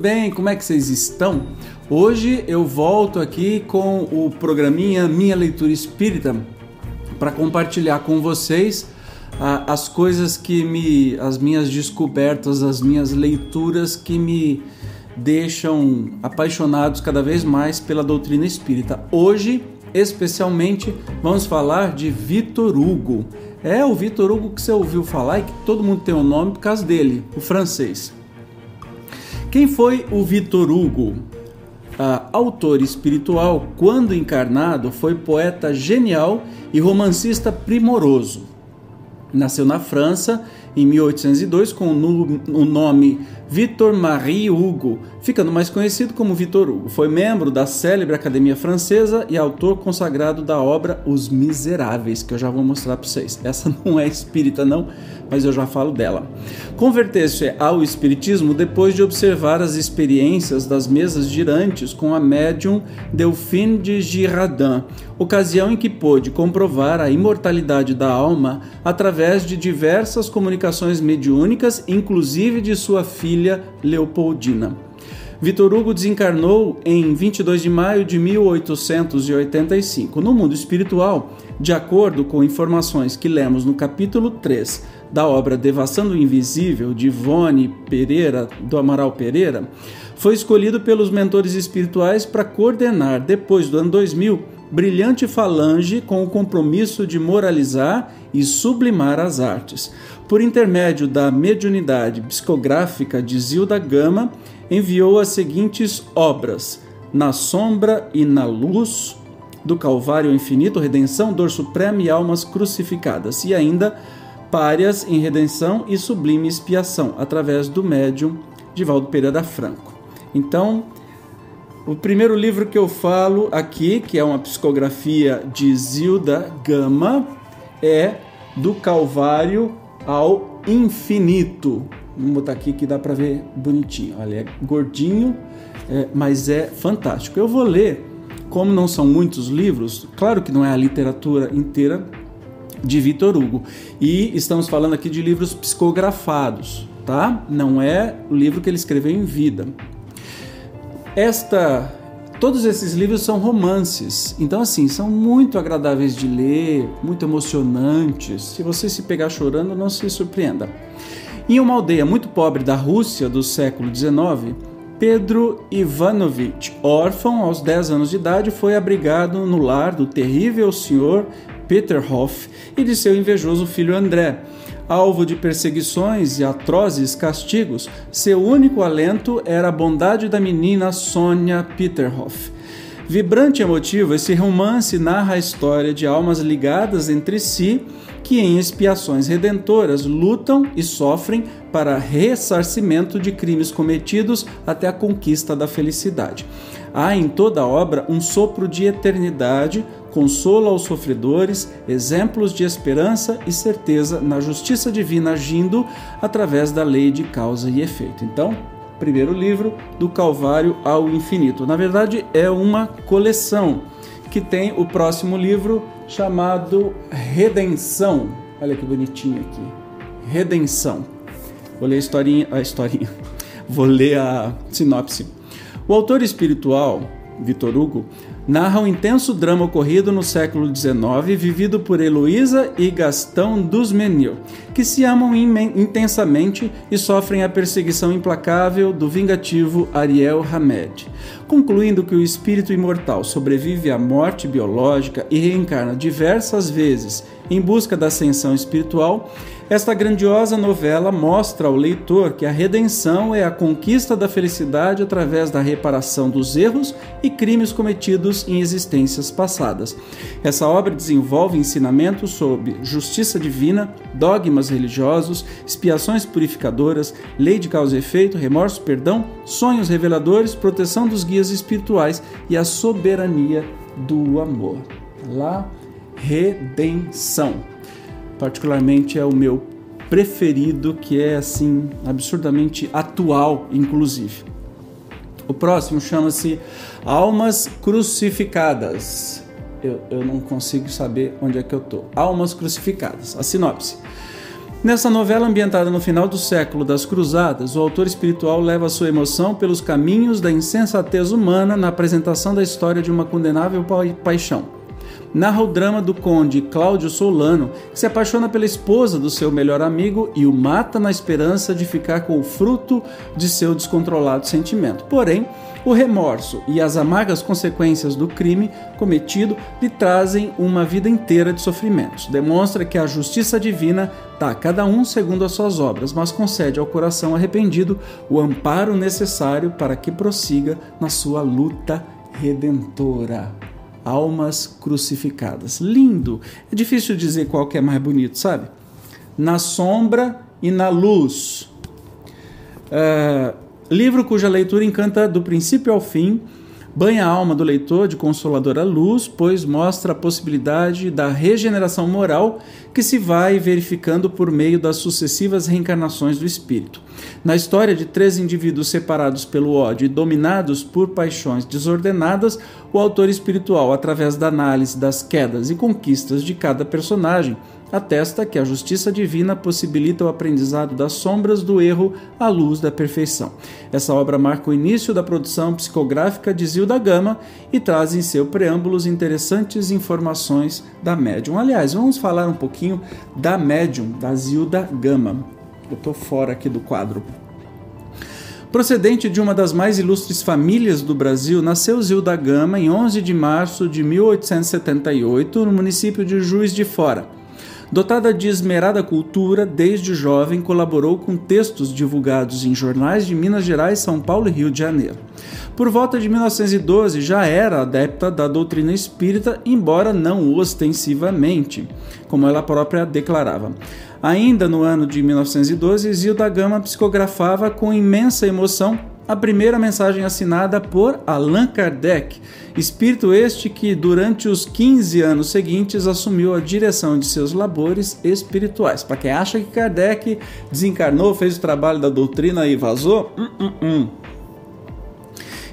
Bem? Como é que vocês estão? Hoje eu volto aqui com o programinha Minha Leitura Espírita para compartilhar com vocês ah, as coisas que me. as minhas descobertas, as minhas leituras que me deixam apaixonados cada vez mais pela doutrina espírita. Hoje, especialmente, vamos falar de Vitor Hugo. É o Vitor Hugo que você ouviu falar e que todo mundo tem o um nome por causa dele, o francês. Quem foi o Vitor Hugo? Ah, autor espiritual, quando encarnado, foi poeta genial e romancista primoroso. Nasceu na França em 1802 com o nome Victor Marie Hugo, ficando mais conhecido como Victor Hugo. Foi membro da célebre Academia Francesa e autor consagrado da obra Os Miseráveis, que eu já vou mostrar para vocês. Essa não é espírita não, mas eu já falo dela. Converteu-se ao espiritismo depois de observar as experiências das mesas girantes com a médium Delphine de Girardin, ocasião em que pôde comprovar a imortalidade da alma através de diversas comunicações mediúnicas, inclusive de sua filha Leopoldina. Vitor Hugo desencarnou em 22 de maio de 1885. No mundo espiritual, de acordo com informações que lemos no capítulo 3 da obra Devassando o Invisível, de Ivone Pereira, do Amaral Pereira, foi escolhido pelos mentores espirituais para coordenar, depois do ano 2000, brilhante falange com o compromisso de moralizar e sublimar as artes. Por intermédio da mediunidade psicográfica de Zilda Gama, enviou as seguintes obras: Na Sombra e na Luz, do Calvário Infinito, Redenção, Dor Suprema e Almas Crucificadas, e ainda Párias em Redenção e Sublime Expiação, através do médium Divaldo Pereira Franco. Então, o primeiro livro que eu falo aqui, que é uma psicografia de Zilda Gama, é Do Calvário ao Infinito, Vamos botar aqui que dá para ver bonitinho. Olha, é gordinho, é, mas é fantástico. Eu vou ler, como não são muitos livros, claro que não é a literatura inteira de Vitor Hugo. E estamos falando aqui de livros psicografados, tá? Não é o livro que ele escreveu em vida. Esta Todos esses livros são romances, então assim, são muito agradáveis de ler, muito emocionantes. Se você se pegar chorando, não se surpreenda. Em uma aldeia muito pobre da Rússia do século XIX, Pedro Ivanovich, órfão aos 10 anos de idade, foi abrigado no lar do terrível senhor Peterhoff e de seu invejoso filho André. Alvo de perseguições e atrozes castigos, seu único alento era a bondade da menina Sônia Peterhoff. Vibrante e emotivo, esse romance narra a história de almas ligadas entre si que em expiações redentoras lutam e sofrem para ressarcimento de crimes cometidos até a conquista da felicidade. Há em toda a obra um sopro de eternidade, consolo aos sofredores, exemplos de esperança e certeza na justiça divina agindo através da lei de causa e efeito. Então, primeiro livro, do Calvário ao Infinito. Na verdade, é uma coleção que tem o próximo livro chamado Redenção. Olha que bonitinho aqui. Redenção. Vou ler a historinha, a historinha. Vou ler a sinopse. O autor espiritual, Vitor Hugo, narra um intenso drama ocorrido no século XIX, vivido por Heloísa e Gastão dos Menil, que se amam intensamente e sofrem a perseguição implacável do vingativo Ariel Hamed. Concluindo que o espírito imortal sobrevive à morte biológica e reencarna diversas vezes em busca da ascensão espiritual, esta grandiosa novela mostra ao leitor que a redenção é a conquista da felicidade através da reparação dos erros e crimes cometidos em existências passadas. Essa obra desenvolve ensinamentos sobre justiça divina, dogmas religiosos, expiações purificadoras, lei de causa e efeito, remorso, perdão, sonhos reveladores, proteção dos guias espirituais e a soberania do amor. Lá, redenção particularmente é o meu preferido, que é assim absurdamente atual, inclusive. O próximo chama-se Almas Crucificadas. Eu, eu não consigo saber onde é que eu tô. Almas Crucificadas. A sinopse. Nessa novela ambientada no final do século das Cruzadas, o autor espiritual leva sua emoção pelos caminhos da insensatez humana na apresentação da história de uma condenável pa paixão narra o drama do conde Cláudio Solano, que se apaixona pela esposa do seu melhor amigo e o mata na esperança de ficar com o fruto de seu descontrolado sentimento. Porém, o remorso e as amargas consequências do crime cometido lhe trazem uma vida inteira de sofrimentos. Demonstra que a justiça divina dá a cada um segundo as suas obras, mas concede ao coração arrependido o amparo necessário para que prossiga na sua luta redentora almas crucificadas. Lindo! É difícil dizer qual que é mais bonito, sabe? Na sombra e na luz. É, livro cuja leitura encanta do princípio ao fim banha a alma do leitor de consoladora luz, pois mostra a possibilidade da regeneração moral que se vai verificando por meio das sucessivas reencarnações do espírito. Na história de três indivíduos separados pelo ódio e dominados por paixões desordenadas, o autor espiritual, através da análise das quedas e conquistas de cada personagem, atesta que a justiça divina possibilita o aprendizado das sombras do erro à luz da perfeição. Essa obra marca o início da produção psicográfica de Zilda Gama e traz em seu preâmbulos interessantes informações da médium. Aliás, vamos falar um pouquinho da médium, da Zilda Gama. Eu estou fora aqui do quadro. Procedente de uma das mais ilustres famílias do Brasil, nasceu Zilda Gama em 11 de março de 1878 no município de Juiz de Fora. Dotada de esmerada cultura, desde jovem colaborou com textos divulgados em jornais de Minas Gerais, São Paulo e Rio de Janeiro. Por volta de 1912 já era adepta da doutrina espírita, embora não ostensivamente, como ela própria declarava. Ainda no ano de 1912, Zilda Gama psicografava com imensa emoção a primeira mensagem assinada por Allan Kardec, espírito este que durante os 15 anos seguintes assumiu a direção de seus labores espirituais. Para quem acha que Kardec desencarnou, fez o trabalho da doutrina e vazou, hum, hum, hum.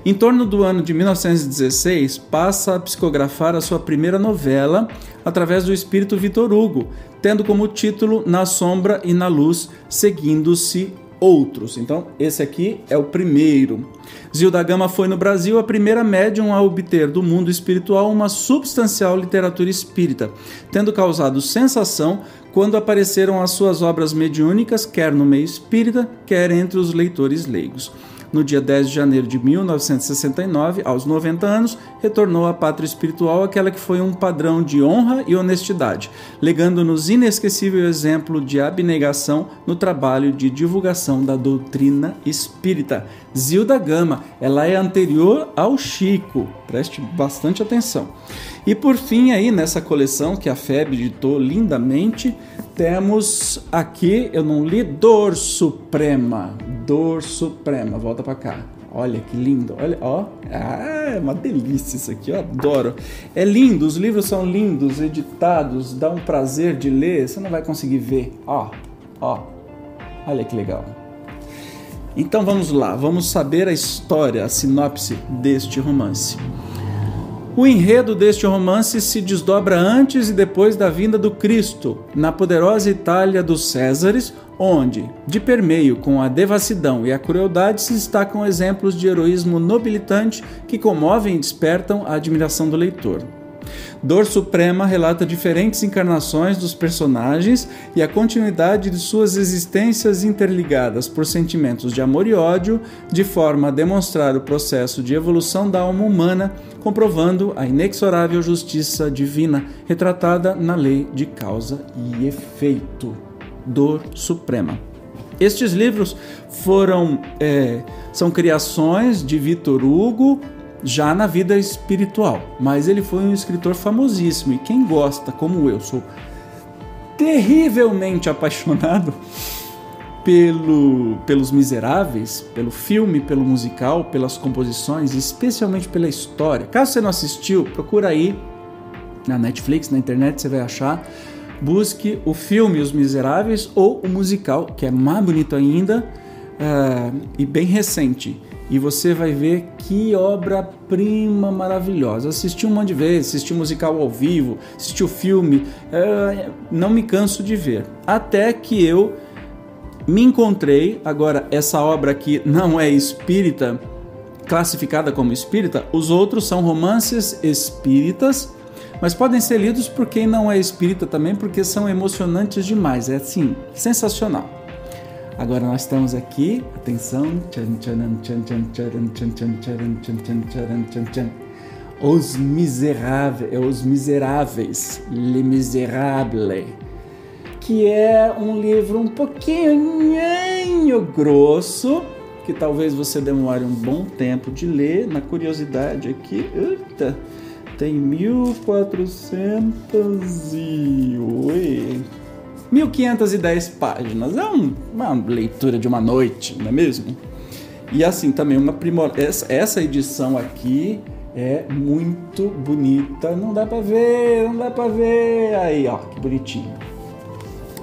Em torno do ano de 1916, passa a psicografar a sua primeira novela através do espírito Vitor Hugo, tendo como título Na Sombra e na Luz, seguindo-se outros. Então, esse aqui é o primeiro. Zilda Gama foi no Brasil a primeira médium a obter do mundo espiritual uma substancial literatura espírita, tendo causado sensação quando apareceram as suas obras mediúnicas, quer no meio espírita, quer entre os leitores leigos no dia 10 de janeiro de 1969, aos 90 anos, retornou à pátria espiritual aquela que foi um padrão de honra e honestidade, legando-nos inesquecível exemplo de abnegação no trabalho de divulgação da doutrina espírita. Zilda Gama, ela é anterior ao Chico, preste bastante atenção. E por fim, aí nessa coleção que a FEB editou lindamente, temos aqui, eu não li, Dor Suprema. Dor Suprema, volta para cá. Olha que lindo, olha, ó, ah, é uma delícia isso aqui, eu adoro. É lindo, os livros são lindos, editados, dá um prazer de ler, você não vai conseguir ver, ó, ó, olha que legal. Então vamos lá, vamos saber a história, a sinopse deste romance. O enredo deste romance se desdobra antes e depois da vinda do Cristo, na poderosa Itália dos Césares, onde, de permeio com a devassidão e a crueldade, se destacam exemplos de heroísmo nobilitante que comovem e despertam a admiração do leitor. Dor Suprema relata diferentes encarnações dos personagens e a continuidade de suas existências interligadas por sentimentos de amor e ódio, de forma a demonstrar o processo de evolução da alma humana, comprovando a inexorável justiça divina retratada na lei de causa e efeito. Dor Suprema. Estes livros foram é, são criações de Vitor Hugo, já na vida espiritual. Mas ele foi um escritor famosíssimo e quem gosta, como eu, sou terrivelmente apaixonado pelo, pelos Miseráveis, pelo filme, pelo musical, pelas composições, especialmente pela história. Caso você não assistiu, procura aí na Netflix, na internet, você vai achar. Busque o filme Os Miseráveis ou o musical, que é mais bonito ainda uh, e bem recente e você vai ver que obra-prima maravilhosa. Assisti um monte de vezes, assisti musical ao vivo, assisti o filme, é, não me canso de ver. Até que eu me encontrei, agora essa obra aqui não é espírita, classificada como espírita, os outros são romances espíritas, mas podem ser lidos por quem não é espírita também, porque são emocionantes demais. É assim, sensacional. Agora nós estamos aqui, atenção. Os Miseráveis, Os Miseráveis, Les Miserables, que é um livro um pouquinho grosso, que talvez você demore um bom tempo de ler. Na curiosidade aqui, eita, tem 1400 e... 1510 páginas. É um, uma leitura de uma noite, não é mesmo? E assim também uma primor... essa, edição aqui é muito bonita. Não dá para ver, não dá para ver. Aí, ó, que bonitinho.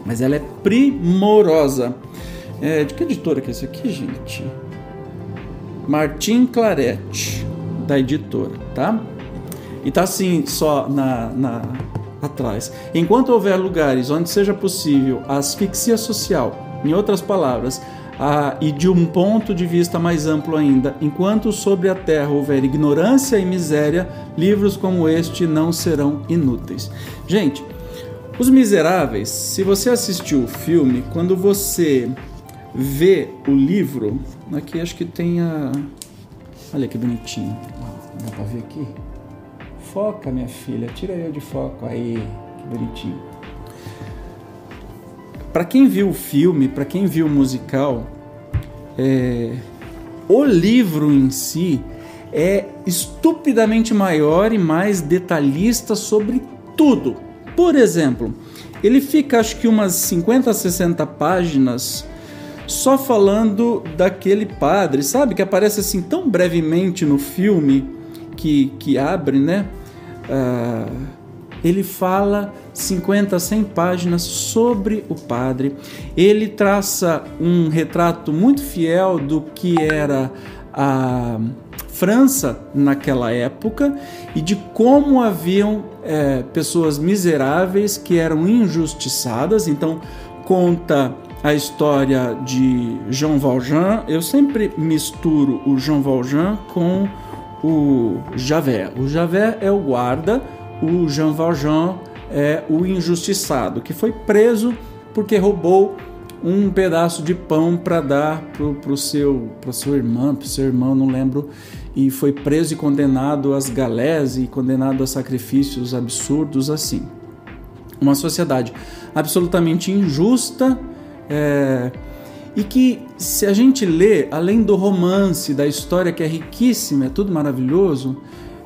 Mas ela é primorosa. É, de que editora que é esse aqui, gente? Martim Claret, da editora, tá? E tá assim, só na, na atrás. Enquanto houver lugares onde seja possível a asfixia social, em outras palavras, a, e de um ponto de vista mais amplo ainda, enquanto sobre a terra houver ignorância e miséria, livros como este não serão inúteis. Gente, Os Miseráveis, se você assistiu o filme, quando você vê o livro, aqui acho que tem a. Olha que bonitinho. Dá pra ver aqui? Foca, minha filha, tira eu de foco aí, que bonitinho. Para quem viu o filme, para quem viu o musical, é... o livro em si é estupidamente maior e mais detalhista sobre tudo. Por exemplo, ele fica acho que umas 50, 60 páginas só falando daquele padre, sabe? Que aparece assim tão brevemente no filme que, que abre, né? Uh, ele fala 50, 100 páginas sobre o padre. Ele traça um retrato muito fiel do que era a França naquela época e de como haviam é, pessoas miseráveis que eram injustiçadas. Então, conta a história de Jean Valjean. Eu sempre misturo o Jean Valjean com o Javert. O Javert é o guarda, o Jean Valjean é o injustiçado, que foi preso porque roubou um pedaço de pão para dar para o seu, pro seu irmão, para seu irmão, não lembro, e foi preso e condenado às galés e condenado a sacrifícios absurdos assim. Uma sociedade absolutamente injusta, é, e que se a gente lê, além do romance, da história que é riquíssima, é tudo maravilhoso,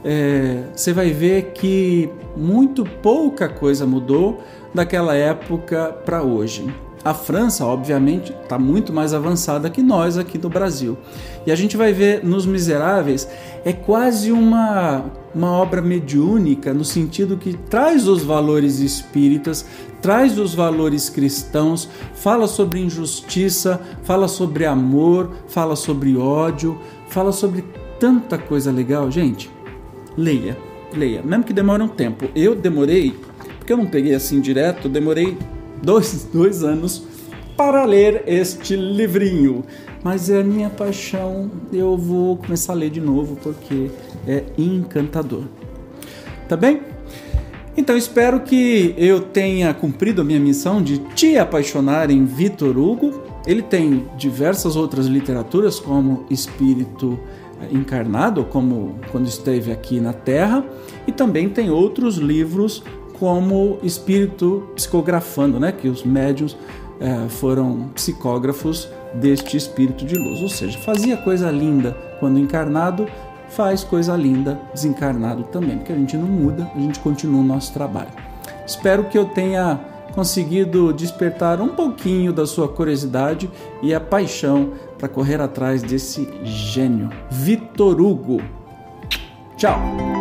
é, você vai ver que muito pouca coisa mudou daquela época para hoje. A França, obviamente, está muito mais avançada que nós aqui no Brasil. E a gente vai ver nos Miseráveis, é quase uma, uma obra mediúnica, no sentido que traz os valores espíritas, traz os valores cristãos, fala sobre injustiça, fala sobre amor, fala sobre ódio, fala sobre tanta coisa legal. Gente, leia, leia, mesmo que demore um tempo. Eu demorei, porque eu não peguei assim direto, demorei dois, dois anos para ler este livrinho. Mas é a minha paixão, eu vou começar a ler de novo porque é encantador. Tá bem? Então espero que eu tenha cumprido a minha missão de te apaixonar em Vitor Hugo. Ele tem diversas outras literaturas, como Espírito Encarnado, como quando esteve aqui na Terra, e também tem outros livros como espírito psicografando, né? Que os médios é, foram psicógrafos deste espírito de luz. Ou seja, fazia coisa linda quando encarnado, faz coisa linda desencarnado também, porque a gente não muda, a gente continua o nosso trabalho. Espero que eu tenha conseguido despertar um pouquinho da sua curiosidade e a paixão para correr atrás desse gênio, Vitor Hugo. Tchau!